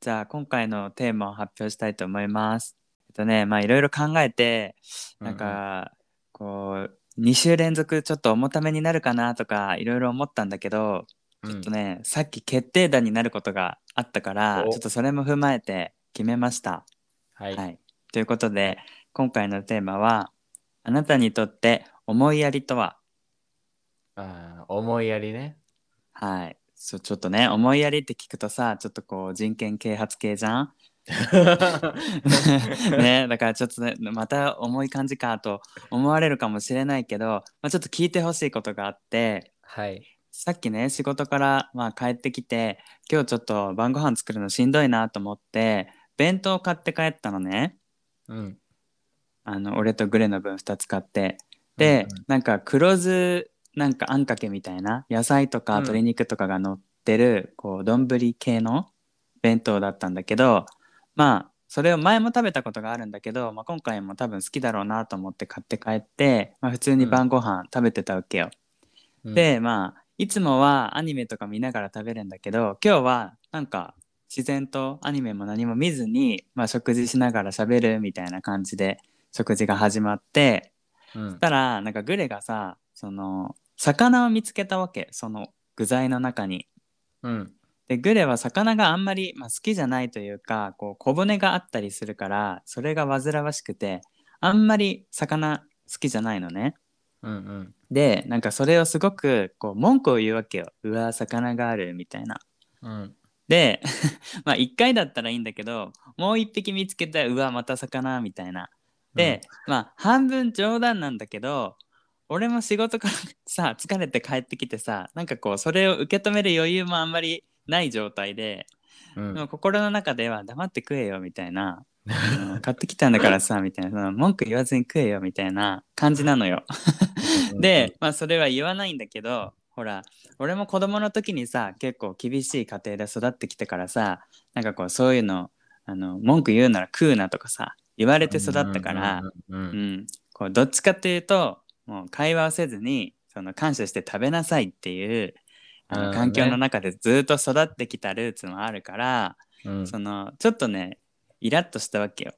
じゃあ今回のテーマを発表したいと思います。えっとね、まあいろいろ考えて、なんか、こう、2週連続ちょっと重ためになるかなとかいろいろ思ったんだけど、うん、ちょっとね、さっき決定打になることがあったから、おちょっとそれも踏まえて決めました。はい、はい。ということで、今回のテーマは、あなたにとって思いやりとは？あー思いやりね。はい。そう、ちょっとね、思いやりって聞くとさ、ちょっとこう人権啓発系じゃん？ね、だからちょっとねまた重い感じかと思われるかもしれないけど、まあ、ちょっと聞いてほしいことがあってはい。さっきね仕事からまあ帰ってきて今日ちょっと晩ご飯作るのしんどいなと思って弁当買って帰ったのねうん。あの俺とグレの分2つ買ってで、うんうんなんか黒酢なんかあんかけみたいな野菜とかうん。鶏肉とかが乗ってる、こう丼系の弁当だったんだけどまあそれを前も食べたことがあるんだけど、まあ、今回も多分好きだろうなと思って買って帰って、まあ、普通に晩ご飯食べてたわけよ。うん、でまあいつもはアニメとか見ながら食べるんだけど今日はなんか自然とアニメも何も見ずに、まあ、食事しながら喋るみたいな感じで食事が始まってうんそしたらなんかグレがさその魚を見つけたわけその具材の中に。うん。でグレは魚があんまり、まあ、好きじゃないというかこう小骨があったりするからそれが煩わしくてあんまり魚好きじゃないのね。うんうん。でなんかそれをすごくこう文句を言うわけよ。うわ魚があるみたいな。うん。で まあ1回だったらいいんだけどもう1匹見つけたらうわまた魚みたいな。で、まあ半分冗談なんだけど俺も仕事からさ疲れて帰ってきてさなんかこうそれを受け止める余裕もあんまりない状態で、うん、でも心の中では黙って食えよみたいな、うん買ってきたんだからさ みたいな文句言わずに食えよみたいな感じなのよ。で、まあそれは言わないんだけどほら俺も子供の時にさ結構厳しい家庭で育ってきてからさなんかこうそういうのあの文句言うなら食うなとかさ言われて育ったから、うんこうどっちかっていうともう会話をせずにその感謝して食べなさいっていうあのうん環境の中でずっと育ってきたルーツもあるから、うんそのちょっとねイラッとしたわけよ。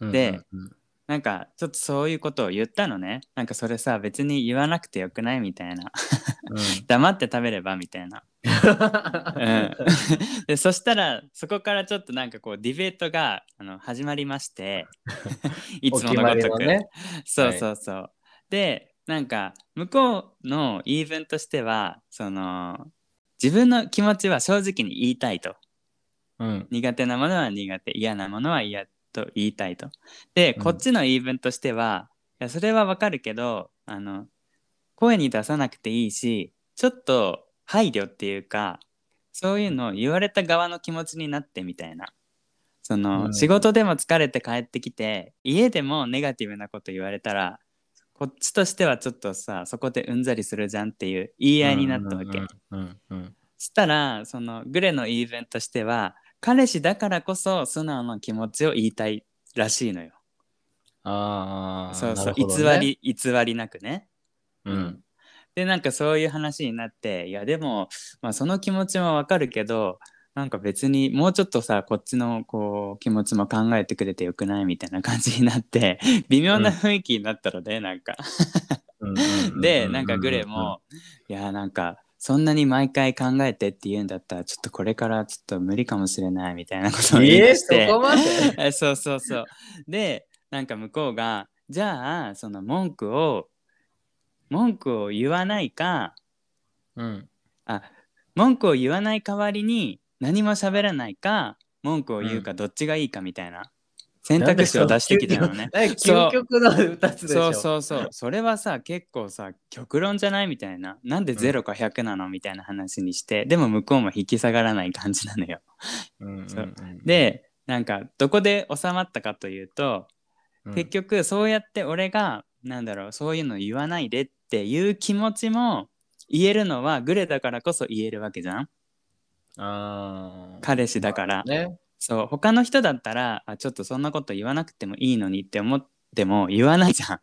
うんでうんなんかちょっとそういうことを言ったのね。なんかそれさ別に言わなくてよくないみたいな。黙って食べればみたいな。うん、でそしたらそこからちょっとなんかこうディベートがあの始まりまして いつものごとく、ね。そうそうそう、でなんか向こうの言い分としてはその自分の気持ちは正直に言いたいと。うん。苦手なものは苦手嫌なものは嫌と言いたいと。でうん。こっちの言い分としては、いやそれはわかるけどあの声に出さなくていいしちょっと配慮っていうかそういうのを言われた側の気持ちになってみたいなその、うん仕事でも疲れて帰ってきて家でもネガティブなこと言われたらこっちとしてはちょっとさそこでうんざりするじゃんっていう言い合いになったわけ。したらそのグレの言い分としては彼氏だからこそ素直な気持ちを言いたいらしいのよ。ああそうそう、ね偽り偽りなくね。うんでなんかそういう話になっていやでも、まあ、その気持ちもわかるけどなんか別にもうちょっとさこっちのこう気持ちも考えてくれてよくないみたいな感じになって微妙な雰囲気になったので、なんか。うんうんうんでなんかグレもいやなんかそんなに毎回考えてって言うんだったらちょっとこれからちょっと無理かもしれないみたいなことを言いして、そこまで？え そうそうそう。でなんか向こうがじゃあその文句を文句を言わないかうん。あ文句を言わない代わりに何も喋らないか文句を言うかどっちがいいかみたいな。選択肢を出してきたのね。究極の2つでしょ。そうそうそう。それはさ結構さ極論じゃないみたいな。なんで0か100なのみたいな話にしてでも向こうも引き下がらない感じなのよ。うんうんうんそう。でなんかどこで収まったかというと、うん。結局そうやって俺がなんだろうそういうの言わないでっていう気持ちも言えるのはグレだからこそ言えるわけじゃん。あー。彼氏だから。ね。そう。他の人だったらあちょっとそんなこと言わなくてもいいのにって思っても言わないじゃん。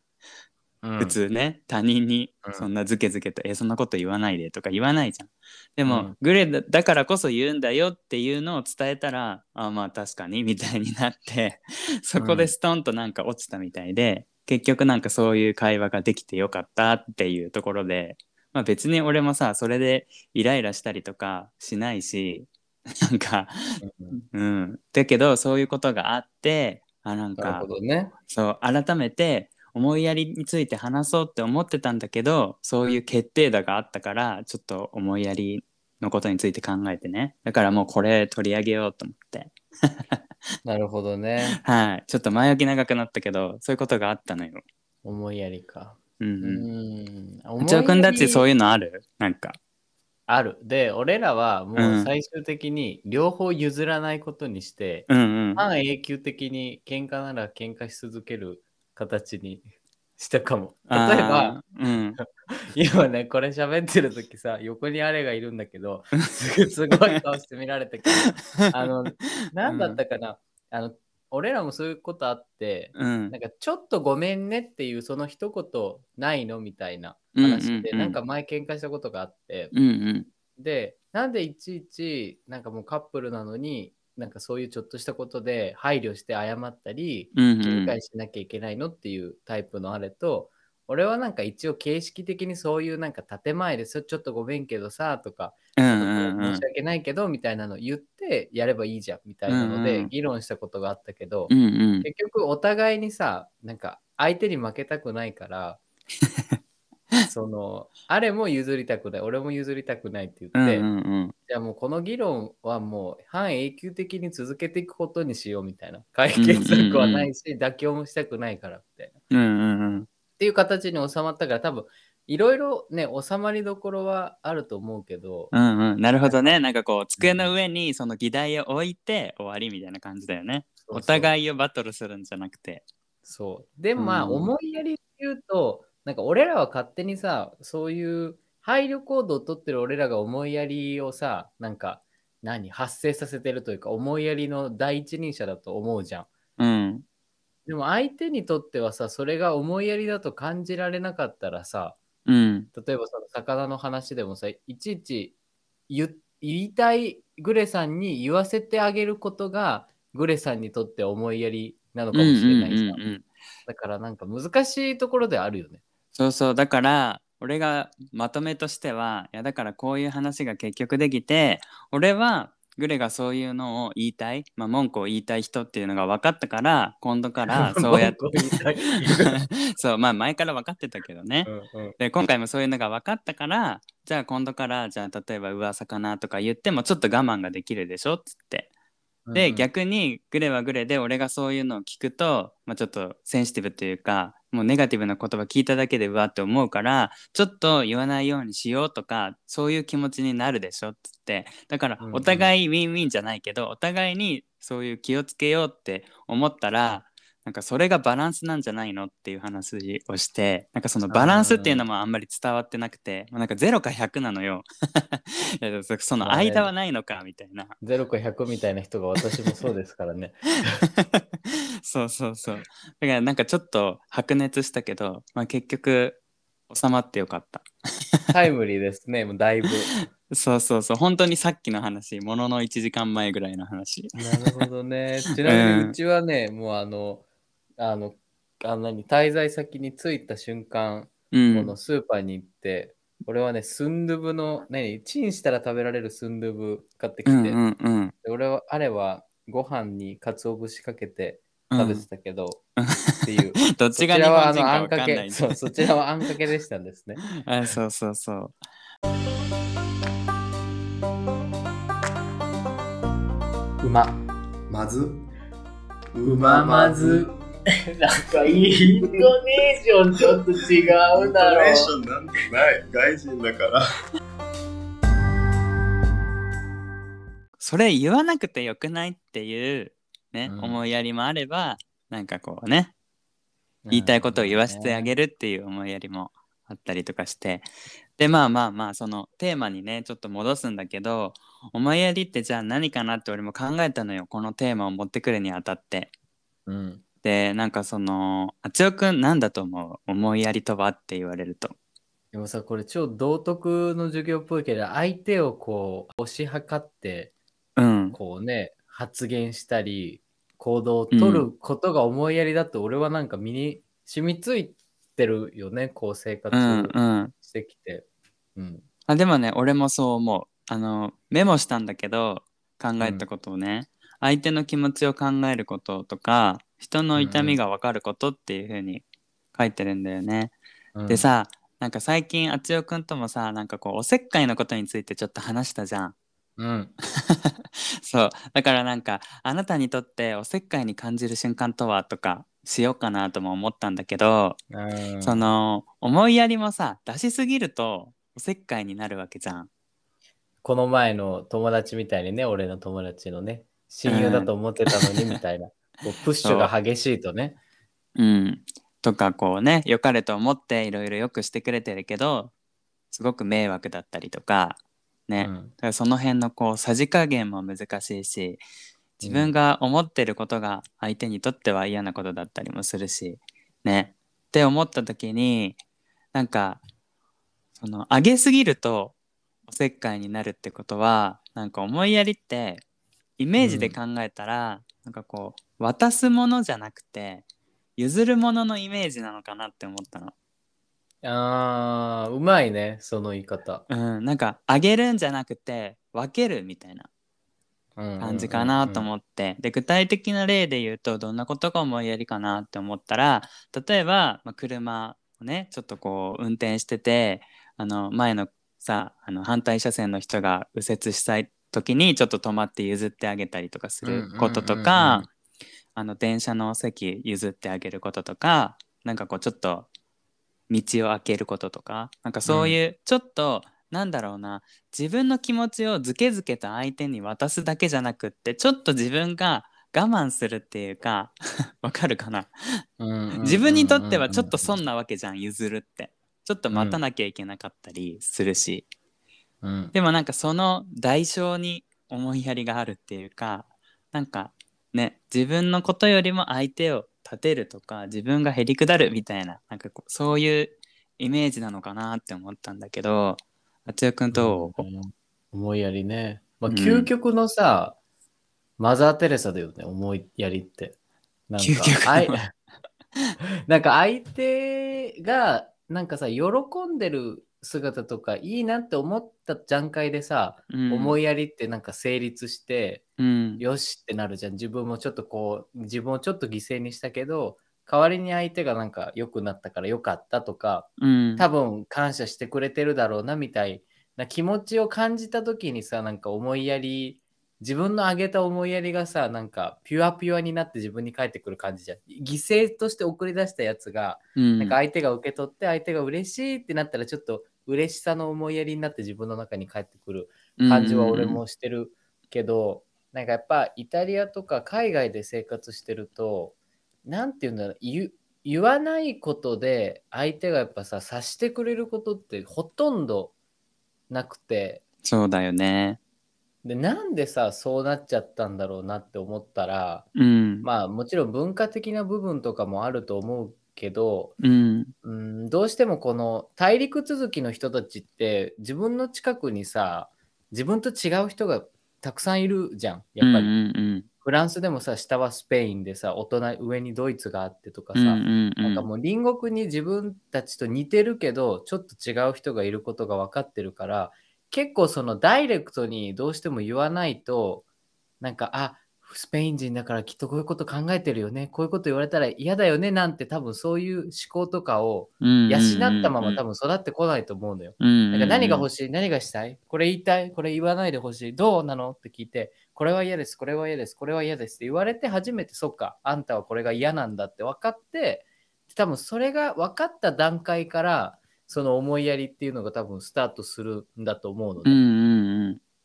うん。普通ね。他人にうん。そんなズケズケと「えそんなこと言わないで」とか言わないじゃん。でも、うん。グレだだからこそ言うんだよっていうのを伝えたらあまあ確かにみたいになってそこでストンとなんか落ちたみたいで、結局なんかそういう会話ができてよかったっていうところで、まあ、別に俺もさそれでイライラしたりとかしないしなんかうん。うん。だけどそういうことがあってあなんかね。そう改めて思いやりについて話そうって思ってたんだけどそういう決定打があったからちょっと思いやりのことについて考えてね。だからもうこれ取り上げようと思って なるほどね。はいちょっと前置き長くなったけどそういうことがあったのよ。思いやりか。うんううん。ん。内尾くんだってそういう。いうのある？なんか。ある。で、俺らはもううん最終的に両方譲らないことにして、うんうん。半永久的に喧嘩なら喧嘩し続ける形にしたかも。例えば、うん。今ね、これ喋ってる時さ、横にあれがいるんだけど、すすごい顔して見られたけど、あの、なんだったかな、あの、俺らもそういうことあって、うんなんかちょっとごめんねっていうその一言ないのみたいな話で、うんうんうんなんか前喧嘩したことがあって、うんうん。で、なんでいちいちなんかもうカップルなのに、なんかそういうちょっとしたことで配慮して謝ったり、うんう理ん。解しなきゃいけないのっていうタイプのあれと、俺はなんか一応形式的にそういうなんか建前ですちょっとごめんけどさとか、申し。訳ないけどみたいなの言ってやればいいじゃんみたいなので議論したことがあったけど、うんうん。結局お互いにさなんか相手に負けたくないから そのあれも譲りたくない俺も譲りたくないって言って、うんうんうん。じゃあもうこの議論はもう半永久的に続けていくことにしようみたいな解決策はないし、妥協もしたくないからみたいな。うんうんうん。っていう形に収まったから多分いろいろね収まりどころはあると思うけど、うんうん、なるほどね。なんかこう、机の上にその議題を置いて終わりみたいな感じだよね。お互いをバトルするんじゃなくて。そうでまあ、うん思いやりで言うとなんか俺らは勝手にさそういう配慮行動をとってる俺らが思いやりをさなんか何発生させてるというか思いやりの第一人者だと思うじゃん。うん。でも相手にとってはさそれが思いやりだと感じられなかったらさうん。例えばその魚の話でもさいちいち言言いたいグレさんに言わせてあげることがグレさんにとって思いやりなのかもしれないじゃだからなんか難しいところであるよね。そうそう。だから、俺がまとめとしては、いや、だからこういう話が結局できて、俺は、グレがそういうのを言いたい、まあ、文句を言いたい人っていうのが分かったから、今度から そうやって。文句を言いたい。そう、まあ前から分かってたけどね。うんうん。で今回もそういうのが分かったからじゃあ今度からじゃあ例えば噂かなとか言ってもちょっと我慢ができるでしょっつってで、うん逆にグレはグレで俺がそういうのを聞くと、まあ、ちょっとセンシティブというかもうネガティブな言葉聞いただけでうわって思うからちょっと言わないようにしようとかそういう気持ちになるでしょっつって。だからうんうん。お互いウィンウィンじゃないけど、お互いにそういう気をつけようって思ったらなんかそれがバランスなんじゃないのっていう話をしてなんかそのバランスっていうのもあんまり伝わってなくてなんか0か100なのよ。そその間はないのかみたいな。0か100みたいな人が私もそうですからね。そうそうそう。だからなんかちょっと白熱したけど、まあ、結局収まってよかった。タイムリーですね、もうだいぶ。そうそうそう。本当にさっきの話ものの1時間前ぐらいの話。なるほどね。ちなみにうちはね、もうあの、あの、あの何滞在先に着いた瞬間、うんこのスーパーに行って、俺はね、スンドゥブの、何、チンしたら食べられるスンドゥブ買ってきて、うんうんうんで俺は、あれはご飯に鰹節かけてうん食べてたけど、うんっていう。どっそちが日ちらはあ本人かのあんかけ、分かんないんだそう、そちらはあんかけでしたんですね。あそうそうそううま。まずうままず。なんかイントネーションちょっと違うだろ。ョンなんてない。外人だから。それ言わなくてよくないっていうね、うん。思いやりもあればなんかこうね言いたいことを言わせてあげるっていう思いやりもあったりとかして。でまあまあまあそのテーマにねちょっと戻すんだけど思いやりってじゃあ何かなって俺も考えたのよこのテーマを持ってくるにあたって。うん。でなんかそのあちおくんなんだと思う？思いやりとはって言われると。でもさ、これ超道徳の授業っぽいけど、相手をこう、推し量って、うん。こうね、発言したり、行動を取ることが思いやりだと、俺はなんか身に染みついてるよね、こう生活うんうん。してきて。うん。あでもね俺もそう思う。あのメモしたんだけど考えたことをね、相手の気持ちを考えることとか人の痛みが分かることっていう風に書いてるんだよね。うんで、さなんか最近あちおくんともさなんかこうおせっかいのことについてちょっと話したじゃん。うん。そうだからなんかあなたにとっておせっかいに感じる瞬間とはとかしようかなとも思ったんだけど、うんその思いやりもさ出しすぎるとおせっかいになるわけじゃん。この前の友達みたいにね、俺の友達のね、親友だと思ってたのにみたいな、こうプッシュが激しいとね。うん、とかこうね良かれと思っていろいろよくしてくれてるけどすごく迷惑だったりとかね、うん。だからその辺のこうさじ加減も難しいし自分が思ってることが相手にとっては嫌なことだったりもするしね。って思った時になんかその上げすぎるとおせっかいになるってことはなんか思いやりってイメージで考えたら、なんかこう渡すものじゃなくて譲るもののイメージなのかなって思ったの。あー、うまいね、その言い方。うん、なんかあげるんじゃなくて分けるみたいな感感じかなと思って、で具体的な例で言うとどんなことが思いやりかなって思ったら例えば、まあ、車をねちょっとこう運転しててあの前のさあの反対車線の人が右折したい時にちょっと止まって譲ってあげたりとかすることとうんうんうんうんかあの電車の席譲ってあげることとかなんかこうちょっと道を開けることとかなんかそういうちょっと、なんだろうな自分の気持ちをずけずけと相手に渡すだけじゃなくってちょっと自分が我慢するっていうか わかるかな？自分にとってはちょっと損なわけじゃん譲るって。ちょっと待たなきゃいけなかったりするし、うん。でもなんかその代償に思いやりがあるっていうかなんかね自分のことよりも相手を立てるとか自分がへりくだるみたいななんかこうそういうイメージなのかなって思ったんだけどあつよくんどう、うん思いやりね。まあ、うん究極のさ、マザー・テレサだよね、思いやりって。なんか究極 なんか相手が、なんかさ、喜んでる姿とかいいなって思った段階でさ、うん、思いやりってなんか成立して、うん、よしってなるじゃん。自分もちょっとこう、自分をちょっと犠牲にしたけど、代わりに相手がなんか良くなったから良かったとか、うん、多分感謝してくれてるだろうなみたいな気持ちを感じた時にさなんか思いやり自分のあげた思いやりがさなんかピュアピュアになって自分に返ってくる感じじゃん。犠牲として送り出したやつが、うん、なんか相手が受け取って相手が嬉しいってなったらちょっと嬉しさの思いやりになって自分の中に返ってくる感じは俺もしてるけど、なんかやっぱイタリアとか海外で生活してると、なんて言うんだろう、言う言わないことで相手がやっぱさ、察してくれることってほとんどなくて、そうだよね。で、なんでさ、そうなっちゃったんだろうなって思ったら、うん、まあもちろん文化的な部分とかもあると思うけど、うん。うん、どうしてもこの大陸続きの人たちって自分の近くにさ自分と違う人がたくさんいるじゃんやっぱり、うんうんフランスでもさ下はスペインでさ大人上にドイツがあってとかさ、うんうんうん。なんかもう隣国に自分たちと似てるけどちょっと違う人がいることが分かってるから結構そのダイレクトにどうしても言わないとなんかあスペイン人だからきっとこういうこと考えてるよね。こういうこと言われたら嫌だよね。なんて多分そういう思考とかをうん養ったまま多分育ってこないと思うのよ。分なんか何が欲ししい？何がしたい？これ言いたい？これ言わないでほしい？どうなの？って聞いてこれは嫌です。これは嫌です。これは嫌です。って言われて初めてそっかあんたはこれが嫌なんだって分かって多分それが分かった段階からその思いやりっていうのが多分スタートするんだと思うので、うんうんうん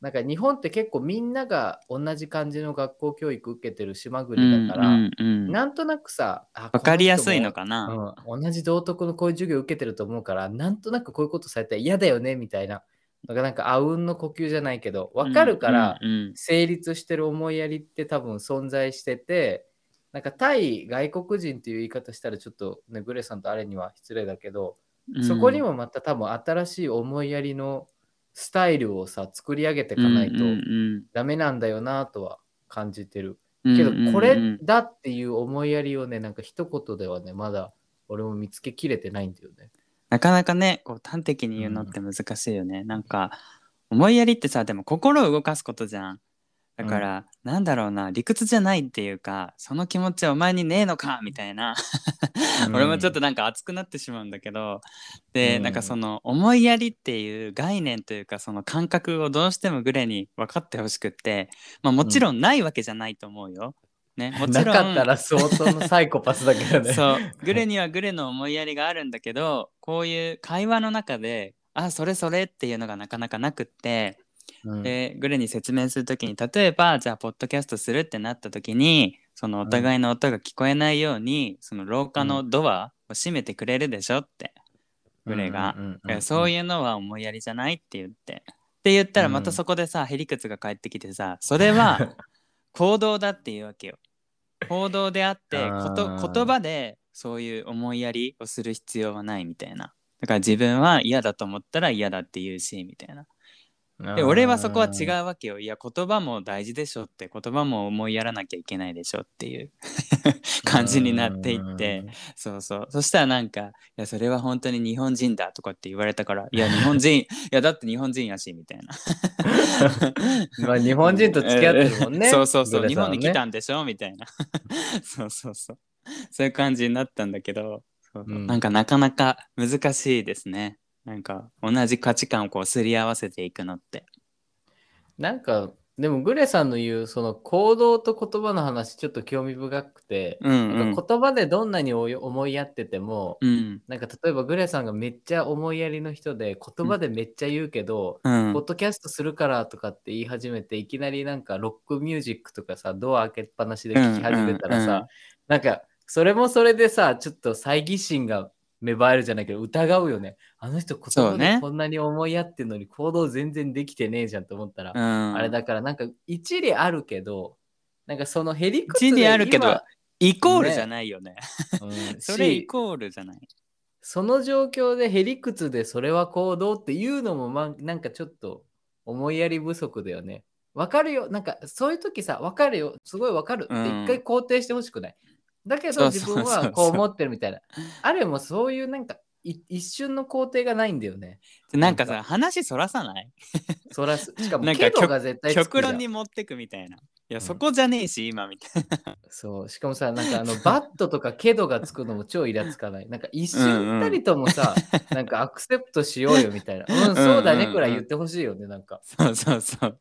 なんか日本って結構みんなが同じ感じの学校教育受けてる島う国だから、んうんうんなんとなくさわわかりやすいのかな、うん、同じ道徳のこういう授業受けてると思うから、なんとなくこういうことされたら嫌だよねみたいな。だからなんかあうんの呼吸じゃないけど、わかるからうんうん成立してる思いやりって多分存在してて、なんか対外国人っていう言い方したらちょっとね、グレさんとあれには失礼だけど、そこにもまた多分新しい思いやりのスタイルをさ、作り上げていかないとダメなんだよなとは感じてる。けど、これだっていう思いやりをね、なんか一言ではね、まだ俺も見つけきれてないんだよね。なかなかね、こう端的に言うのって難しいよね。うん、なんか、思いやりってさ、でも心を動かすことじゃん。だから、うん、なんだろうな理屈じゃないっていうかその気持ちはお前にねえのかみたいな。俺もちょっとなんか熱くなってしまうんだけどで、うん、なんかその思いやりっていう概念というかその感覚をどうしてもグレに分かってほしくって、まあ、もちろんないわけじゃないと思うよ。ね、もちろん。なかったら相当のサイコパスだけどね。そう。グレにはグレの思いやりがあるんだけどこういう会話の中であそれそれっていうのがなかなかなくってでグレに説明する時に例えばじゃあポッドキャストするってなった時にそのお互いの音が聞こえないように、うん、その廊下のドアを閉めてくれるでしょって、グレが、そういうのは思いやりじゃないって言って。って言ったらまたそこでさ、へりくつが返ってきてさそれは 行動だっていうわけよ。行動であってこと言葉でそういう思いやりをする必要はないみたいな。だから自分は嫌だと思ったら嫌だって言うしみたいなで俺はそこは違うわけよ。いや言葉も大事でしょって。言葉も思いやらなきゃいけないでしょっていう。感じになっていって。そうそう。そしたらなんか「いやそれは本当に日本人だ」とかって言われたから「いや日本人 いやだって日本人やし」みたいな。まあ日本人と付き合ってるもんね。そうそうそう、ね、日本に来たんでしょみたいな。そうそうそう。そういう感じになったんだけど、うん、なんかなかなか難しいですねなんか同じ価値観をこうすり合わせていくのって。なんかでもグレさんの言うその行動と言葉の話ちょっと興味深くて、うんうん、言葉でどんなに思いやってても、うん、なんか例えばグレさんがめっちゃ思いやりの人で言葉でめっちゃ言うけど、うん、ポッドキャストするからとかって言い始めていきなりなんかロックミュージックとかさドア開けっぱなしで聴き始めたらさ、うんうんうん、なんかそれもそれでさちょっと猜疑心が芽生えるじゃないけど疑うよね。あの人言葉でこんなに思いやってるのに行動全然できてねえじゃんと思ったら、うん、あれだからなんか一理あるけどなんかそのへりくつ一理あるけどイコールじゃないよね。ね うん、それイコールじゃない。その状況でへりくつでそれは行動っていうのも、ま、なんかちょっと思いやり不足だよね。わかるよ。なんかそういう時さ、わかるよ。すごいわかるって一回肯定してほしくない。だけど自分はこう思ってるみたいな。あれもそういうなんか一瞬の工程がないんだよね。なんかさ、話そらさない？そらす。しかも、なんかが絶対極論に持ってくみたいな。いや、そこじゃねえし、今みたいな。そう。しかもさ、なんかあの、バットとかケドがつくのも超イラつかない。なんか一瞬たりともさ、うんうん、なんかアクセプトしようよみたいな。うん、そうだねくらい言ってほしいよね、なんか。そうそうそう。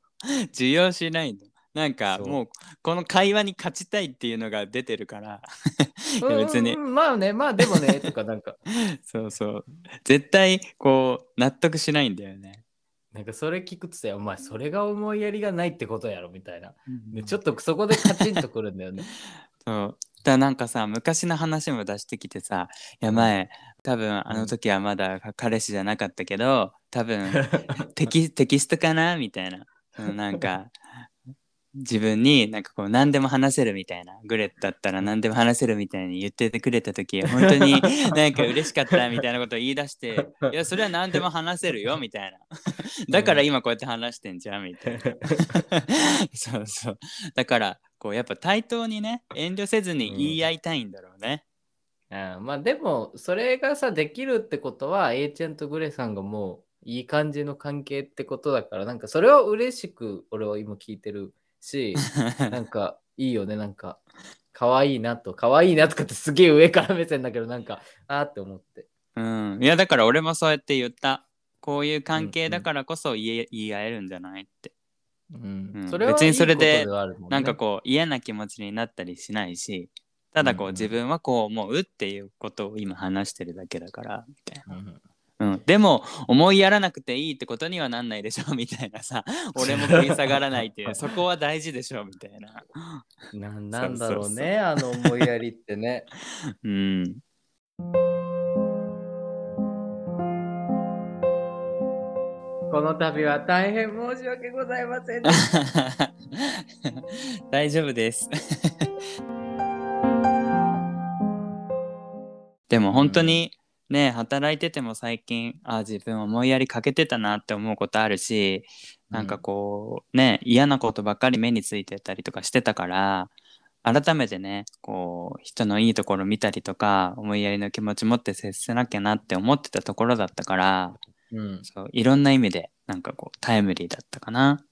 受容しないの。なんかもうこの会話に勝ちたいっていうのが出てるから。別に。まあねまあでもねとかなんか。そうそう。絶対こう納得しないんだよね。なんかそれ聞くとさお前それが思いやりがないってことやろみたいな、うん、ちょっとそこでカチンとくるんだよね。そう。だなんかさ昔の話も出してきてさ「いや前多分あの時はまだ彼氏じゃなかったけど多分テキテキストかな?」みたいな。なんか自分になんかこう何でも話せるみたいなグレッだったら何でも話せるみたいに言っててくれた時 本当になんか嬉しかったみたいなことを言い出して いやそれは何でも話せるよみたいな。だから今こうやって話してんじゃんみたいな。そうそう。だからこうやっぱ対等にね遠慮せずに言い合いたいんだろうね、うん、あまあでもそれがさできるってことは A ちゃんとグレさんがもういい感じの関係ってことだからなんかそれを嬉しく俺は今聞いてるし、なんかいいよね、なんか、可愛いなと、可愛いなとかってすげえ上から目線だけど、なんか、あーって思って。うん。いや、だから俺もそうやって言った。こういう関係だからこそ言い,、言い合えるんじゃないって。うん、うん、それは別にそれで、ね、なんかこう嫌な気持ちになったりしないし、ただこう、自分はこう思うっていうことを今話してるだけだから、みたいな。うんうん、でも思いやらなくていいってことにはなんないでしょ みたいなさ。俺も食い下がらないっていう。そこは大事でしょみたいな。な なんだろうねあの思いやりってね。うん。この度は大変申し訳ございません。大丈夫です。でも本当にね、働いてても最近あ自分思いやりかけてたなって思うことあるしなんかこうね嫌なことばっかり目についてたりとかしてたから改めてねこう人のいいところ見たりとか思いやりの気持ち持って接せなきゃなって思ってたところだったからうん。そういろんな意味でなんかこうタイムリーだったかな。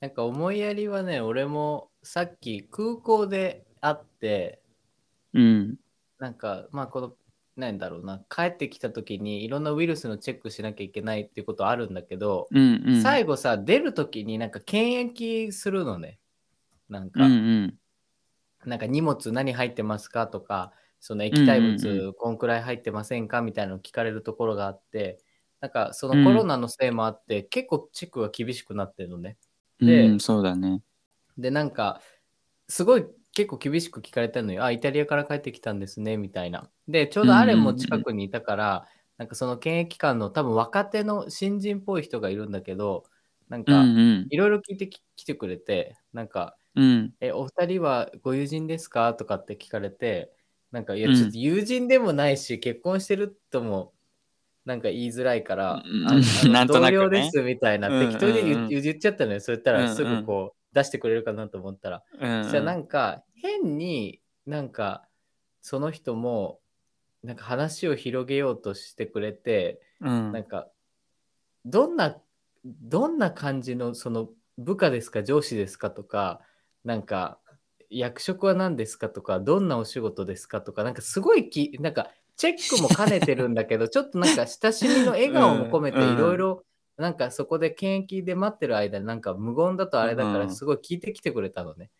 なんか思いやりはね、俺もさっき空港で会って、うんなんか、まあこの、なんだろうな、帰ってきた時にいろんなウイルスのチェックしなきゃいけないっていうことあるんだけど、うんうん最後さ、出る時になんか検疫するのね。なんうか、んうんなんか荷物何入ってますかとか、その液体うんうん物こんくらい入ってませんかみたいなの聞かれるところがあって、なんかそのコロナのせいもあって、結構チェックが厳しくなってるのね。でうん、そうだね。で、なんか、すごい結構厳しく聞かれたのよ。あ、イタリアから帰ってきたんですね、みたいな。で、ちょうどアレンも近くにいたから、なんかその検疫官の多分若手の新人っぽい人がいるんだけど、なんうんかうん。いろいろ聞いてき来てくれて、なんか、うん。え、お二人はご友人ですか？とかって聞かれて、なんか、いや、うん。ちょっと友人でもないし、結婚してるとも、なんか言いづらいから、うんああのなんとなくね。同僚ですみたいな、うん適当に言,、っちゃったのよ。そう言ったうんうん。らすぐこう出してくれるかなと思ったら。うん。そしたらなんか変になんかその人もなんか話を広げようとしてくれて、うん。なんかどんなどんな感じのその部下ですか上司ですかとかなんか役職は何ですかとかどんなお仕事ですかとかなんかすごいきなんかチェックも兼ねてるんだけど ちょっとなんか親しみの笑顔も込めてうん。いろいろなんかそこで検疫で待ってる間になんか無言だとあれだかうんらすごい聞いてきてくれたのね。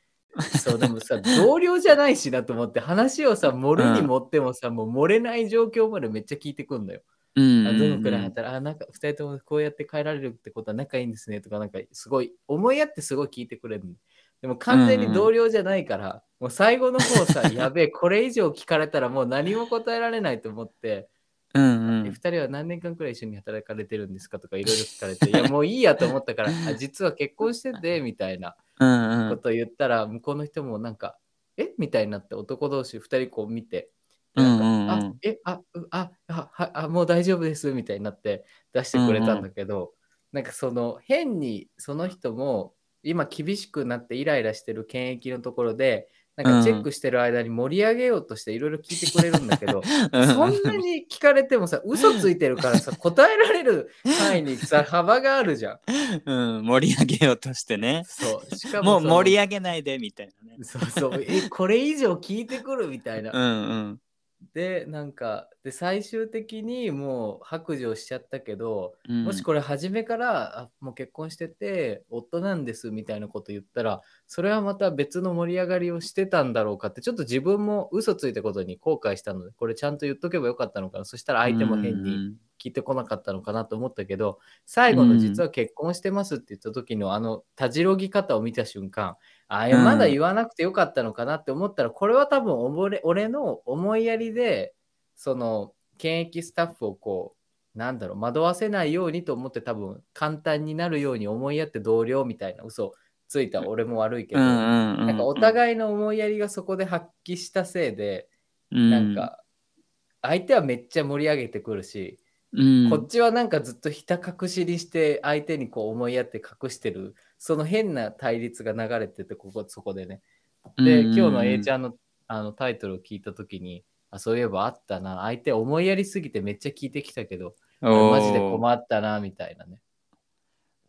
そうでもさ 同僚じゃないしなと思って話をさ盛るに盛ってもさ、もう漏れない状況までめっちゃ聞いてくんだよ。うんあどのくらい働あ、なんか二人ともこうやって帰られるってことは仲いいんですねとか、なんかすごい思いやってすごい聞いてくれるの。でも完全に同僚じゃないから、もう最後の方さ、やべえ、これ以上聞かれたらもう何も答えられないと思って、うんうん。え二人は何年間くらい一緒に働かれてるんですかとかいろいろ聞かれて、いやもういいやと思ったから、あ実は結婚しててみたいなうんうん。ことを言ったら、向こうの人もなんか、え？みたいになって男同士二人こう見て、うんなんかうん。うんあえあうああはあもう大丈夫ですみたいになって出してくれたんだけど、なんかその変にその人も今厳しくなってイライラしてる検疫のところでなんかチェックしてる間に盛り上げようとしていろいろ聞いてくれるんだけど、そんなに聞かれてもさ嘘ついてるからさ 答えられる範囲にさ幅があるじゃん。うん、盛り上げようとしてね。そうしかもうもその盛り上げないでみたいなね。そうそうえこれ以上聞いてくるみたいな。うんうん。でなんかで最終的にもう白状しちゃったけど、うん。もしこれ初めからあもう結婚してて夫なんですみたいなこと言ったらそれはまた別の盛り上がりをしてたんだろうかってちょっと自分も嘘ついたことに後悔したのでこれちゃんと言っとけばよかったのかな。そしたら相手も変に聞いてこなかったのかなと思ったけど最後の実は結婚してますって言った時のあのたじろぎ方を見た瞬間あいやうん。まだ言わなくてよかったのかなって思ったらこれは多分俺俺の思いやりでその検疫スタッフをこうなんだろう惑わせないようにと思って多分簡単になるように思いやって同僚みたいな嘘ついた俺も悪いけど。なんかお互いの思いやりがそこで発揮したせいで、うん、なんか相手はめっちゃ盛り上げてくるし、うん、こっちはなんかずっとひた隠しにして相手にこう思いやって隠してるその変な対立が流れててここそこでね。で、今日の A ちゃんのあのタイトルを聞いた時にあそういえばあったな相手思いやりすぎてめっちゃ聞いてきたけどマジで困ったなみたいなね。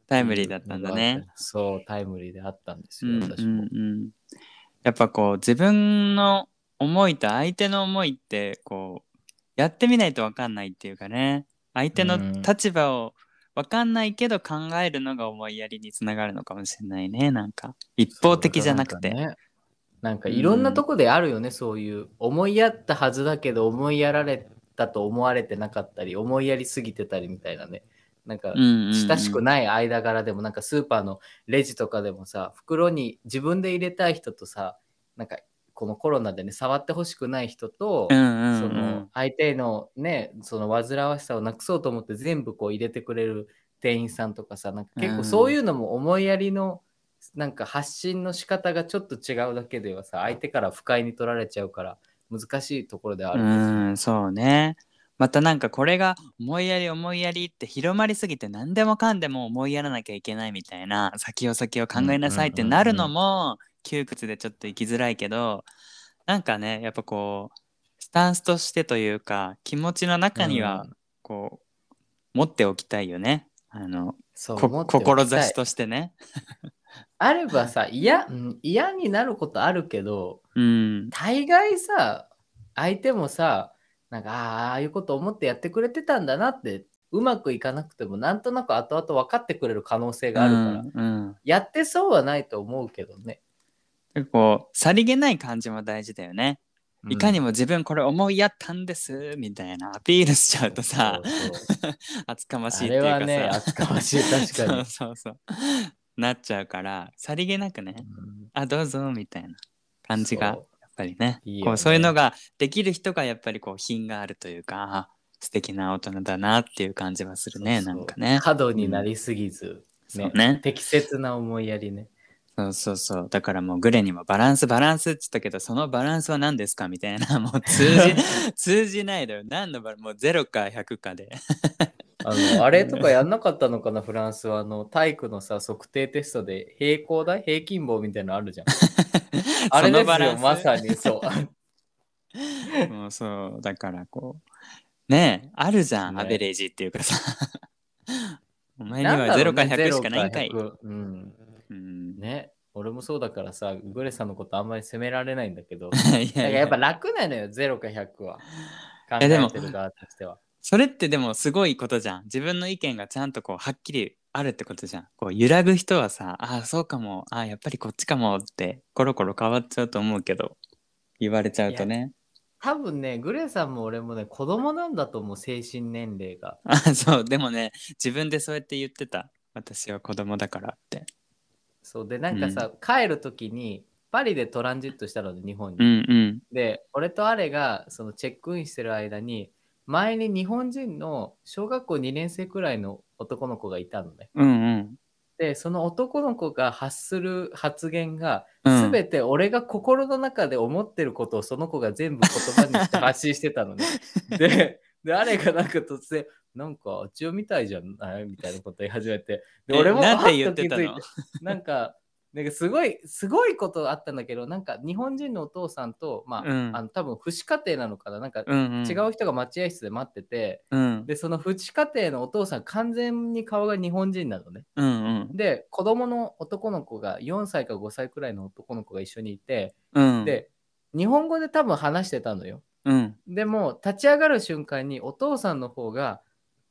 タイムリーだったんだね。そうタイムリーであったんですようん私も、うん。うん、やっぱこう自分の思いと相手の思いってこうやってみないと分かんないっていうかね。相手のうん。立場を分かんないけど考えるのが思いやりにつながるのかもしれないねなんか。一方的じゃなくて。なんかねなんかいろんなとこであるよね、そういう思いやったはずだけど思いやられたと思われてなかったり思いやりすぎてたりみたいなね。なんかうんうんうん。親しくない間柄でもなんかスーパーのレジとかでもさ袋に自分で入れたい人とさなんかこのコロナでね触ってほしくない人と、うんうんうんその相手のねその煩わしさをなくそうと思って全部こう入れてくれる店員さんとかさなんか結構そういうのも思いやりのなんか発信の仕方がちょっと違うだけではさ相手から不快に取られちゃうから難しいところではあうるんですよ。んそうねまたなんかこれが思いやり思いやりって広まりすぎて何でもかんでも思いやらなきゃいけないみたいな先を先を考えなさいってなるのも窮屈でちょっと生きづらいけどなんかねやっぱこうスタンスとしてというか気持ちの中にはうん。こう持っておきたいよね。あの志としてね。あればさ嫌うん嫌になることあるけどうん。大概さ相手もさなんかああいうこと思ってやってくれてたんだなってうまくいかなくてもなんとなく後々分かってくれる可能性があるから、うんうん。やってそうはないと思うけどね。結構さりげない感じも大事だよね。いかにもも自分これ思いやったんですみたいなアピールしちゃうとさ厚かましいあっていうかさ。れはね厚かましい確かに。そうそうそう。なっちゃうからさりげなくね。うん。あどうぞみたいな感じがやっぱりね。ね。こうそういうのができる人がやっぱりこう品があるというかあ素敵な大人だなっていう感じはするねそなんかね。過度になりすぎず、ね。そうね。適切な思いやりね。そうそう。そうだからもうグレにもバランスバランスって言ったけどそのバランスは何ですか？みたいな もう通じ 通じないのよ。何のバランス？もう0か100かで。あのあれとかやんなかったのかな、フランスは？あの体育のさ、測定テストで平行台、平均棒みたいなのあるじゃん。あれですよ、そのバランス。まさにそう。もうそう。だからこうねえあるじゃん、ね。アベレージっていうかさ。お前にはなんだろう0かね100しかないんかい、0か100うん。うん、ね。俺もそうだからさ、グレさんのことあんまり責められないんだけど、いやいや。だからやっぱ楽なのよ、0か100は。考えでもえてる側としては。それってでもすごいことじゃん。自分の意見がちゃんとこうはっきりあるってことじゃん。こう揺らぐ人はさああそうかも。ああやっぱりこっちかもってコロコロ変わっちゃうと思うけど。言われちゃうとね。多分ね、グレさんも俺もね、子供なんだと思う、精神年齢が。あそう。でもね自分でそうやって言ってた。私は子供だからってそうで、なんかさ、帰るときに、パリでトランジットしたので、日本に。うんうんで、俺とアレがそのチェックインしてる間に、前に日本人の小学校2年生くらいの男の子がいたのね。うんうんで、その男の子が発する発言が、うんすべて俺が心の中で思ってることをその子が全部言葉にして発信してたのね。で、で、あれがなんか突然、なんか、あっちをみたいじゃない？みたいなこと言い始めて。で、え俺も、なんて言ってたの？なんか、なんかすごい、すごいことあったんだけど、なんか日本人のお父さんと、まあ、うん。あの多分、父子家庭なのかな、なんか違う人が待合室で待ってて、うん。で、その父子家庭のお父さん、完全に顔が日本人なのね。うんうん。で、子供の男の子が4歳か5歳くらいの男の子が一緒にいて、うん。で、日本語で多分話してたのよ。うん。でも、立ち上がる瞬間にお父さんの方が、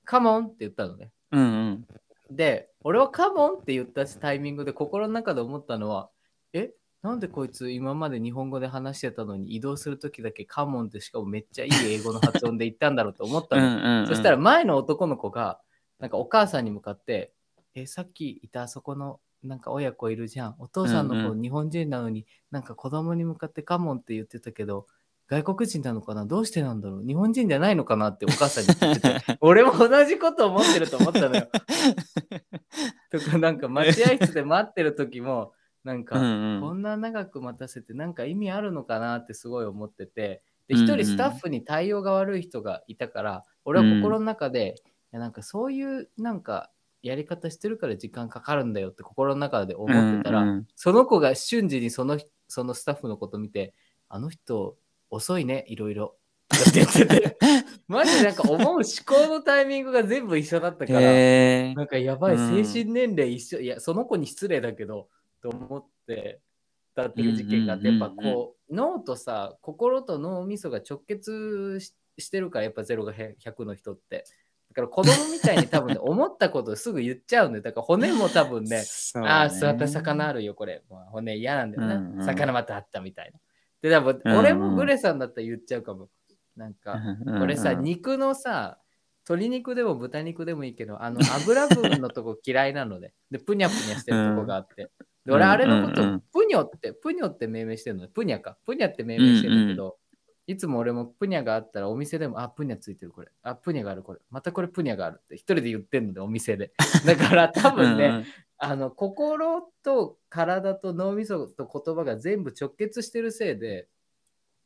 カモンって言ったのね。うんうんで、俺はカモンって言ったタイミングで心の中で思ったのは、えなんでこいつ今まで日本語で話してたのに移動するときだけカモンってしかもめっちゃいい英語の発音で言ったんだろうと思ったうの。んうんそしたら前の男の子が、なんかお母さんに向かって、え、さっきいたあそこのなんか親子いるじゃん。お父さんの子日本人なのに、なんか子供に向かってカモンって言ってたけど、外国人なのかな？どうしてなんだろう？日本人じゃないのかなってお母さんに言ってて、俺も同じこと思ってると思ったのよ。とか、なんか待合室で待ってる時も、なんか、うんうん。こんな長く待たせてなんか意味あるのかなってすごい思ってて、で、うんうん。一人スタッフに対応が悪い人がいたから、俺は心の中で、いやなんかそういうなんかやり方してるから時間かかるんだよって心の中で思ってたら、うんうん。その子が瞬時にそのそのスタッフのこと見て、あの人遅いね、いろいろ。とかって言ってて、マジでなんか思う思考のタイミングが全部一緒だったから、なんかやばい、うん精神年齢一緒、いや、その子に失礼だけど、と思ってたっていう事件があって、うんうんうんうんやっぱこう、脳とさ、心と脳みそが直結ししてるから、やっぱ0が100の人って。だから子供みたいに多分ね、思ったことをすぐ言っちゃうんだよ。だから骨も多分ね、そうねああ、座った魚あるよ、これ。まあ、骨嫌なんだよね、うんうん魚またあったみたいな。で、多分、俺もグレさんだったら言っちゃうかも。なんか、俺さ、肉のさ、鶏肉でも豚肉でもいいけど、あの油分のとこ嫌いなので、で、ぷにゃぷにゃしてるとこがあって。で、俺、うんあれのことぷにょって、ぷにょって命名してるの。ぷにゃか。ぷにゃって命名してるんだけど、いつも俺もプニャがあったらお店でも、あ、プニャついてるこれ。あ、プニャがあるこれ。またこれプニャがあるって一人で言ってんので、お店で。だから多分ね、うんうんあの心と体と脳みそと言葉が全部直結してるせいで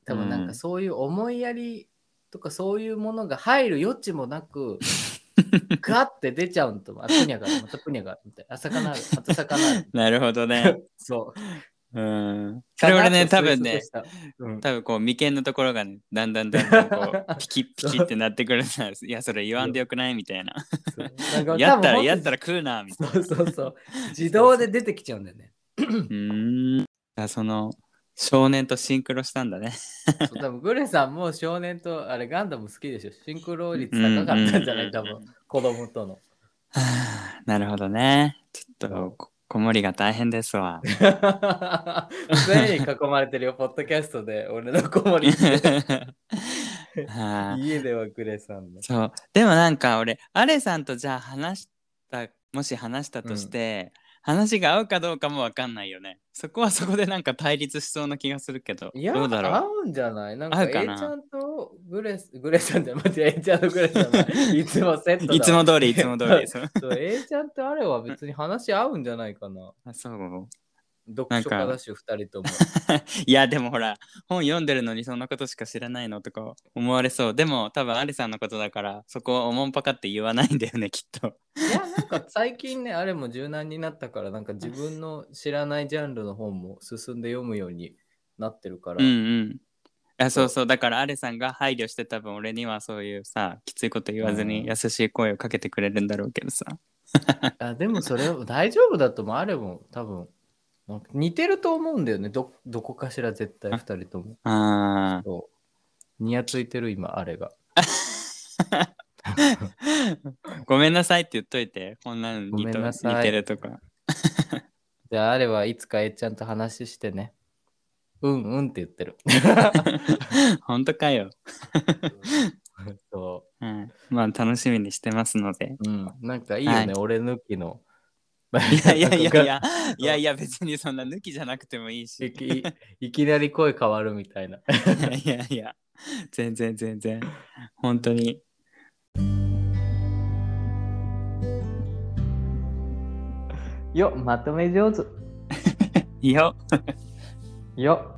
多分なんうんかそういう思いやりとかそういうものが入る余地もなく、ガッて出ちゃうんと。あ、プニャがある、またプニャがあるみたいな。あ、魚ある、また魚ある。なるほどね。そう。うん。それ俺ね、多分ね、ん多分こう眉間のところがね、だんだんだんだんこう、ピキピキってなってくるんだ。いや、それ言わんでよくないみたいな。やったら、やったら食うな、みたいな。そうそうそう。自動で出てきちゃうんだよね。うーん。あその、少年とシンクロしたんだね。そう多分グレさんも少年とあれガンダム好きでしょ。シンクロ率高かったんじゃない？多分子供との。はあなるほどね。ちょっと、こ子守りが大変ですわ。全員に囲まれてるよ、ポッドキャストで俺の子守 はあ家ではグレさんの。そう。でもなんか俺、アレさんとじゃあ話した、もし話したとして、話が合うかどうかもわかんないよね。そこはそこでなんか対立しそうな気がするけど。いや、どうだろ合う。うんじゃない？なんか合 A うかな？ちゃんとグレス、グレさんじゃ待って、A ちゃんとグレさんはいつもセットだわいつも通り、いつも通り。そう そう A ちゃんとあれは別に話合うんじゃないかな。あそう。読書家だし、二人とも。いや、でもほら、本読んでるのにそんなことしか知らないのとか思われそう。でも多分アレさんのことだから、そこをおもんぱかって言わないんだよね、きっと。いや、なんか最近ね、あれも柔軟になったから、なんか自分の知らないジャンルの本も進んで読むようになってるから。うんうん。あそうそうだからアレさんが配慮して多分俺にはそういうさきついこと言わずうんに優しい声をかけてくれるんだろうけどさ あでもそれ大丈夫だともあれも多分なんか似てると思うんだよね。どどこかしら絶対2人とも。あそう。ニヤついてる今あれが。ー ごめんなさいって言っといて。こんなの似ごめとんなさい。似てるとか。じゃああれはいつかえっちゃんと話してね。うんうんって言ってる。本当かよ、そう。ん、まあ楽しみにしてますので。ううん。なんかいいよね、はい。俺抜きの いやいやいやいや。いやいや別にそんな抜きじゃなくてもいいいしきいきなり声変わるみたいな。いやいや全然全然本当に。よ、まとめ上手。い いよ。よ。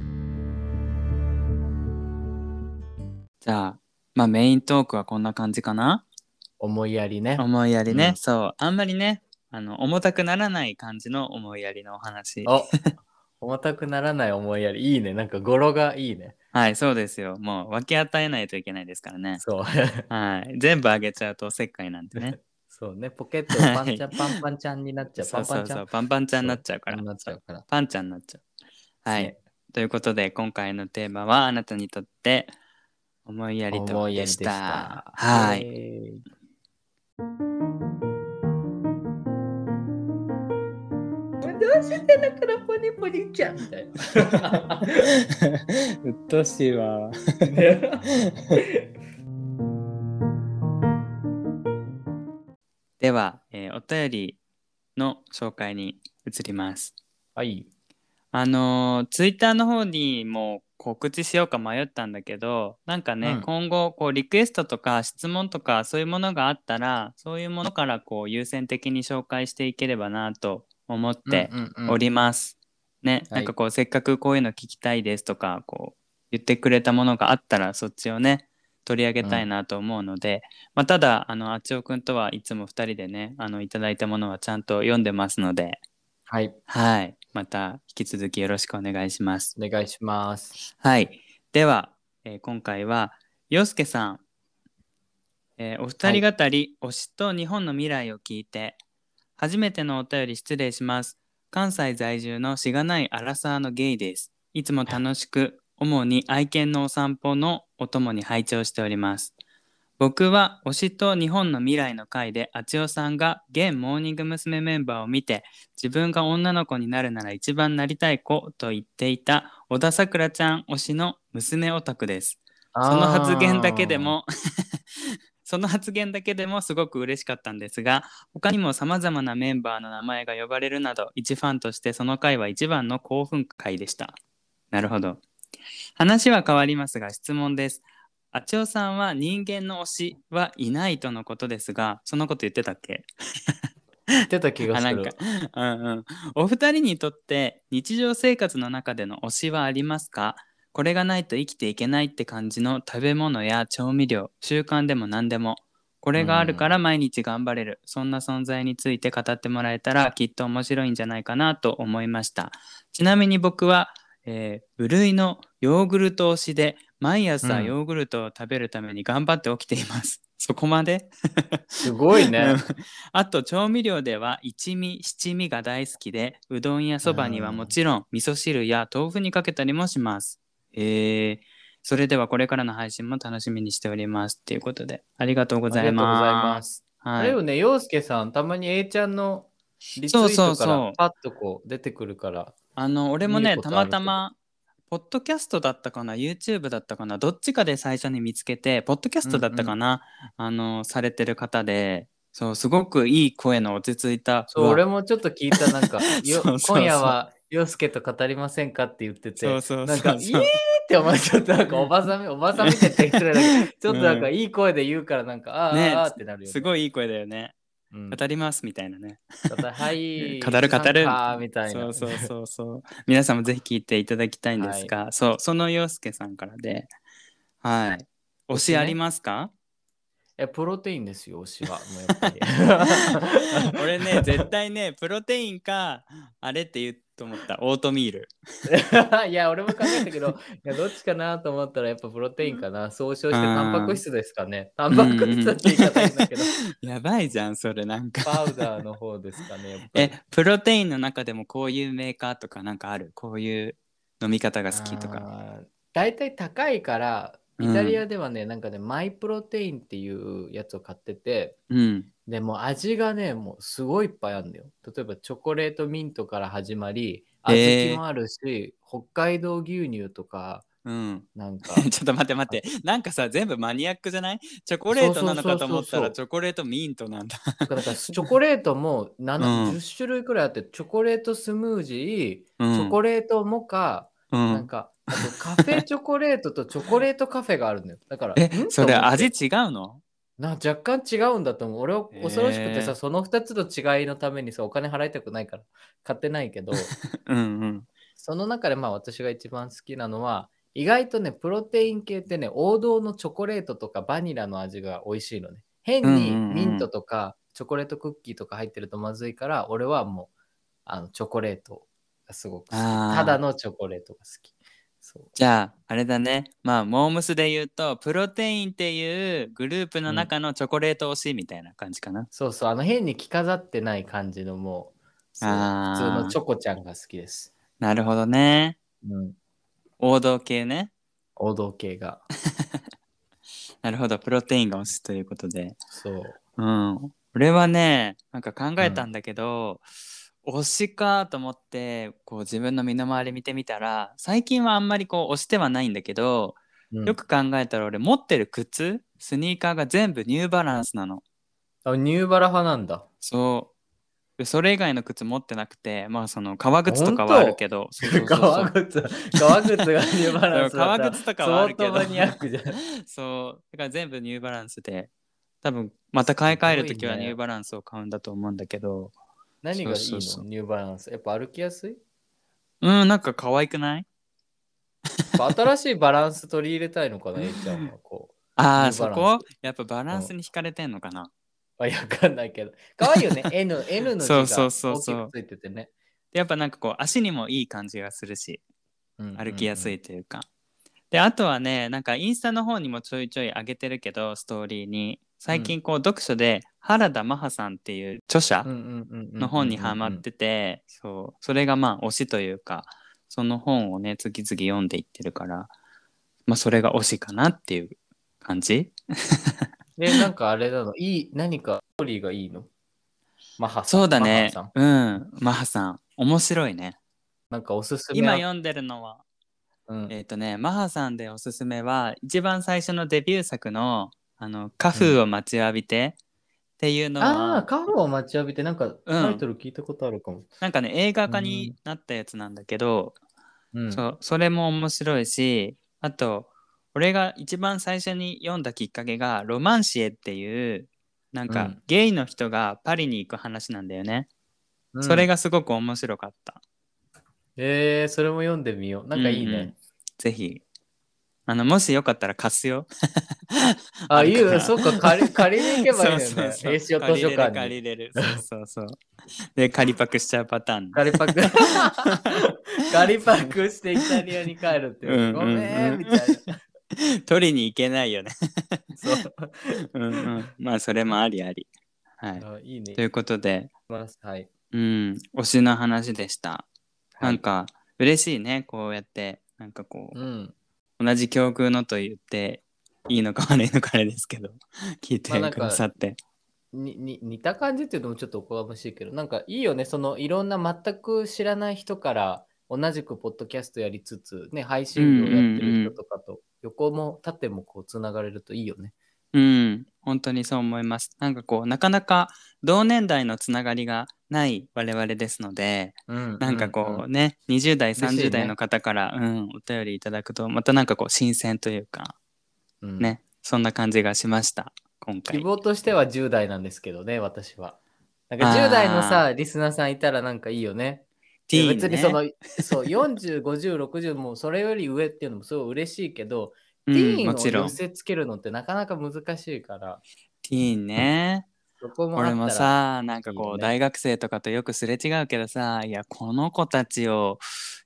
じゃあまあメイントークはこんな感じかな。思いやりね。思いやりね、うん。そう。あんまりねあの重たくならない感じの思いやりのお話お重たくならない思いやり。いいね。なんか語呂がいいね。はいそうですよもう分け与えないといけないですからねそう。はい全部あげちゃうとおせっかいなんでね そうね。ポケットパンチャン、パンパンちゃんになっちゃう。そうそうそうパンパンちゃん。になっちゃうから。パンちゃんになっちゃうはい、ねということで今回のテーマはあなたにとって思いやりと思いやりでした。はい、えーどうしてだからポニポニちゃんみたいな。うっとうしいわ では、えーお便りの紹介に移りますはい。あのツイッター Twitter の方にも告知しようか迷ったんだけどなんかね、うん今後こうリクエストとか質問とかそういうものがあったらそういうものからこう優先的に紹介していければなと思ってうんうんうんおります。ね、はいなんかこうせっかくこういうの聞きたいですとかこう言ってくれたものがあったらそっちをね取り上げたいなと思うので、まあ、ただあのあちおくんとはいつも2人でねあのいただいたものはちゃんと読んでますのではい。はいまた引き続きよろしくお願いします。お願いします。はいでは、えー今回は洋介さん、えーお二人語り、推しと日本の未来を聞いて初めてのお便り失礼します。関西在住のしがないアラサーのゲイです。いつも楽しく主に愛犬のお散歩のお供に拝聴しております。僕は推しと日本の未来の回であちおさんが現モーニング娘。メンバーを見て自分が女の子になるなら一番なりたい子と言っていた小田さくらちゃん推しの娘オタクです。その発言だけでもその発言だけでもすごく嬉しかったんですが他にもさまざまなメンバーの名前が呼ばれるなど一ファンとしてその回は一番の興奮回でした。なるほど。話は変わりますが質問です。あちおさんは人間の推しはいないとのことですがそのこと言ってたっけ？言ってた気がする。あなんか。うんうん、お二人にとって日常生活の中での推しはありますか？これがないと生きていけないって感じの食べ物や調味料習慣でも何でもこれがあるから毎日頑張れる、そんな存在について語ってもらえたらきっと面白いんじゃないかなと思いました。ちなみに僕は、えー無類のヨーグルト推しで毎朝うん。ヨーグルトを食べるために頑張って起きています、そこまで？すごいね。あと調味料では一味七味が大好きでうどんやそばにはもちろん味噌汁や豆腐にかけたりもします。えー、それではこれからの配信も楽しみにしておりますっていうことでありがとうございま。ます。す。はい、あれよね、洋介さん、たまに A ちゃんのリツイそうートかそうそうらパッとこう出てくるから。あの俺もねたまたまポッドキャストだったかな？YouTube だったかなどっちかで最初に見つけてポッドキャストだったかな、あのされてる方でそうすごくいい声の落ち着いた。そう、わ俺もちょっと聞いた、なんか、今夜は洋介と語りませんか？って言ってて、そうそうそう。なんか、そうイエー！ってお前ちょっとなんかおばさんみ、おばさんみって失礼だけど、ちょっとなんかいい声で言うから、なんか、あー、ね。あーってなるよ、ね。すごいいい声だよね。うん、語りますみたいなね。はい。語る語る。みたいな。そうそうそうそう。皆さんもぜひ聞いていただきたいんですが、そう、その洋介さんからで、はい。推しありますか、え、プロテインですよ、推しは。もうやっぱり。俺ね、絶対ね、プロテインか、あれって言うと思った、オートミール。いや、俺も考えたけど、いやどっちかなと思ったらやっぱプロテインかな。総称してタンパク質ですかね。タンパク質って言い方いいんだけど、やばいじゃん、それなんか。パウダーの方ですかね。え、プロテインの中でもこういうメーカーとかなんかある？こういう飲み方が好きとか。大体高いから、イうんタリアではね、なんかね、マイプロテインっていうやつを買ってて、うん。でもう味がね、もうすごいいっぱいあるんだよ。例えばチョコレートミントから始まり、小へー豆もあるし、北海道牛乳とか、うん。なんか、ちょっと待って待って。なんかさ、全部マニアックじゃない？チョコレートなのかと思ったそうそうそうそうらチョコレートミントなんだ。だからチョコレートも7、うん10種類くらいあって、チョコレートスムージー、うんチョコレートモカ、うんなんか、あとカフェチョコレートとチョコレートカフェがあるのよ。だから、えん、それと思って味違うの？な若干違うんだと思う。俺は恐ろしくてさ、へーその2つの違いのためにさ、お金払いたくないから買ってないけど、うんうん。その中でまあ私が一番好きなのは、意外とね、プロテイン系ってね、王道のチョコレートとかバニラの味が美味しいのね。変にうんうんうんミントとかチョコレートクッキーとか入ってるとまずいから、俺はもうあのチョコレートがすごく好き。ただのチョコレートが好き。そうじゃあ、あれだね。まあ、モームスで言うと、プロテインっていうグループの中のチョコレート推しみたいな感じかな。そうそう、あの変に着飾ってない感じのもう、普通のチョコちゃんが好きです。なるほどね。うん、王道系ね。王道系が。なるほど。プロテインが推しということで。そう。うん。俺はね、なんか考えたんだけど、推しかと思って、こう自分の身の回り見てみたら、最近はあんまりこう推してはないんだけど、うんよく考えたら俺持ってる靴、スニーカーが全部ニューバランスなの。あニューバラ派なんだ。そう。でそれ以外の靴持ってなくて、まあその革靴とかはあるけど、そうそうそうそう 革靴、革靴がニューバランスだったら。革靴とかはあるけど相当マニアックじゃん。そう。だから全部ニューバランスで、多分また買い替えるときはすごいねニューバランスを買うんだと思うんだけど、何がいいのそうそうそうニューバランス。やっぱ歩きやすい？うん、なんか可愛くない？やっぱ新しいバランス取り入れたいのかな、A ちゃんは。こう。ああ、そニューバランこ？やっぱバランスに惹かれてんのかな、あ、いやわかんないけど。可愛いよね。N, N の字がそう大きそうそうそうくついててね。でやっぱなんかこう足にもいい感じがするし、うん歩きやすい。というか。で、あとはね、なんかインスタの方にもちょいちょい上げてるけど、ストーリーに。最近こう読書で原田マハさんっていう著者うんうんうんうんうんの本にハマってて、そう、それがまあ推しというか、その本をね、次々読んでいってるから、まあそれが推しかなっていう感じ？で、なんかあれなの、いい、何かストーリーがいいの？マハさん。そうだね。うん。マハさん。面白いね。なんかおすすめは？今読んでるのは、うんえっ、とね、マハさんでおすすめは、一番最初のデビュー作の、あの、カフーを待ちわびてっていうのは、ああ、カフェを待ちわびて、なんかタイトル聞いたことあるかも。なんかね、映画化になったやつなんだけど、うん。そうそれも面白いしあと俺が一番最初に読んだきっかけが「ロマンシエ」っていうなんか、うん。ゲイの人がパリに行く話なんだよね、うん。それがすごく面白かった。えー、それも読んでみよう。なんかいいね。ぜひあのもしよかったら貸すよ。あ、言う、るから。そっか、借り借りに行けばいいよね。そうそうそう。図書館に。借りれる借りれる。そうそうそう。で仮パクしちゃうパターン。借りパク。借りパクしてイタリアに帰るってごめん、みたいな。取りに行けないよね。そう。うんうん。まあそれもありあり。はい。あいいね。と。いうことで。はい。うん。推しの話でした。はい。なんか嬉しいね。こうやってなんかこう。うん。同じ境遇のと言っていいのか悪いのかあれですけど 聞いてくださって、にに似た感じっていうのもちょっとおこがましいけど、なんかいいよね。そのいろんな全く知らない人から同じくポッドキャストやりつつ、ね、配信業やってる人とかと横も縦もこうつながれるといいよね。うん本当にそう思いますなんかこうなかなか同年代のつながりがない我々ですのでうんなんかこうね、20代嬉しいね。30代の方から、うん、お便りいただくとまたなんかこう新鮮というかうん、うんね、そんな感じがしました今希回望としては10代なんですけどね、私は。なんかあー。10代のさ、リスナーさんいたらなんかいいよね。ね、別にその、そう、40、50、60もそれより上っていうのもすごい嬉しいけど、うん。ティーンを寄せつけるのってなかなか難しいから、ティーンねも俺もさなんかこいいうよね。大学生とかとよくすれ違うけどさいやこの子たちを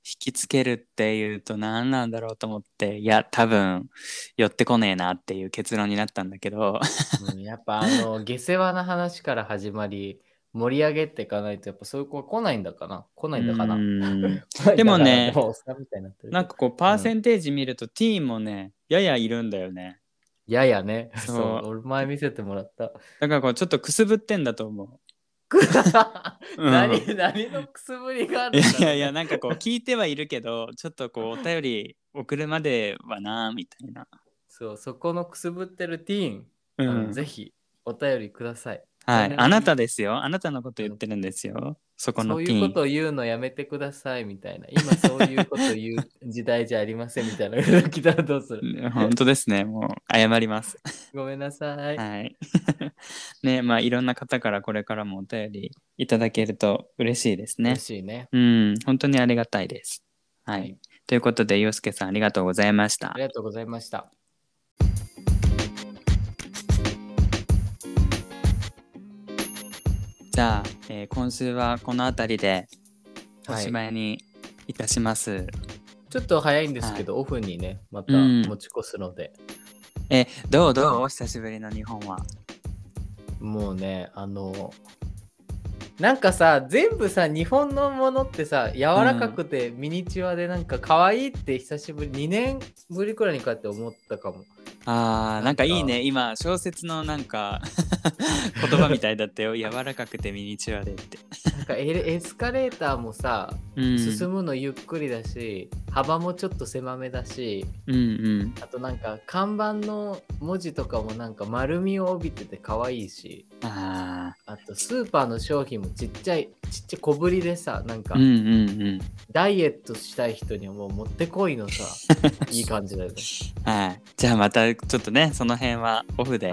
引きつけるっていうと何なんだろうと思っていや多分寄ってこねえなっていう結論になったんだけど。うんやっぱあの、下世話な話から始まり、盛り上げていかないと、やっぱそういう子が来ないんだかな？来ないんだかな？でもねなんかこうパーセンテージ見るとティーンもねややいるんだよねややね。そう。そう、俺前見せてもらった。だからこうちょっとくすぶってんだと思う、うん。何、何のくすぶりがあるいんだいやいやなんかこう聞いてはいるけどちょっとこうお便り送るまではなみたいな、そう、そこのくすぶってるティーン、うん、ぜひお便りください。ねはい。あなたですよ。あなたのこと言ってるんですよそこそのティーンういうことを言うのやめてくださいみたいな。今そういうことを言う時代じゃありませんみたいなのが来たらどうする？ね 本当ですね。もう謝ります。ごめんなさい。はい。ね、まあいろんな方からこれからもお便りいただけると嬉しいですね嬉。しいね。うん、本当にありがたいです。はい。はいということで、洋介さんありがとうございましたあり。がとうございました。じゃあ、えー今週はこの辺りでおはい。しまいにいたします。ちょっと早いんですけど、オフにね、またうん。持ち越すので、え、どう？どう？お久しぶりの日本は。もうね、あの、なんかさ、全部さ、日本のものってさ、柔らかくてミニチュアでなんか可愛いって久しぶり、2年ぶりくらいにこうやって思ったかも。あー、なんかいいね。今、小説のなんか 言葉みたいだったよ。柔らかくてミニチュアでって。なんかエスカレーターもさ、うん。進むのゆっくりだし、幅もちょっと狭めだし、うんうん。あとなんか看板の文字とかもなんか丸みを帯びてて可愛いし、ああとスーパーの商品もちっちゃい、ちっちゃい小ぶりでさ、なんかー。うんうんうん。ダイエットしたい人にはもうもってこいのさ、いい感じだよね。はい。じゃあまたちょっとね、その辺はオフはでい。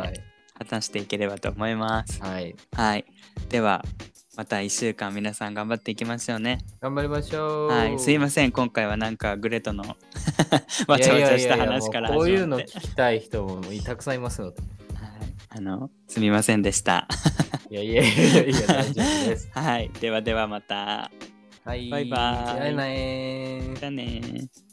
話していければと思います。はい。はい。では、また1週間皆さん頑張っていきましょうね。頑張りましょう。はい。すいません。今回はなんかグレトの わちゃわちゃした話からこういうの。聞きたい人もたくさんいますので。はい。あの、すみませんでした。いやいやいやいや、大丈夫です。はい。ではではまた。はい。バイバイじゃあね。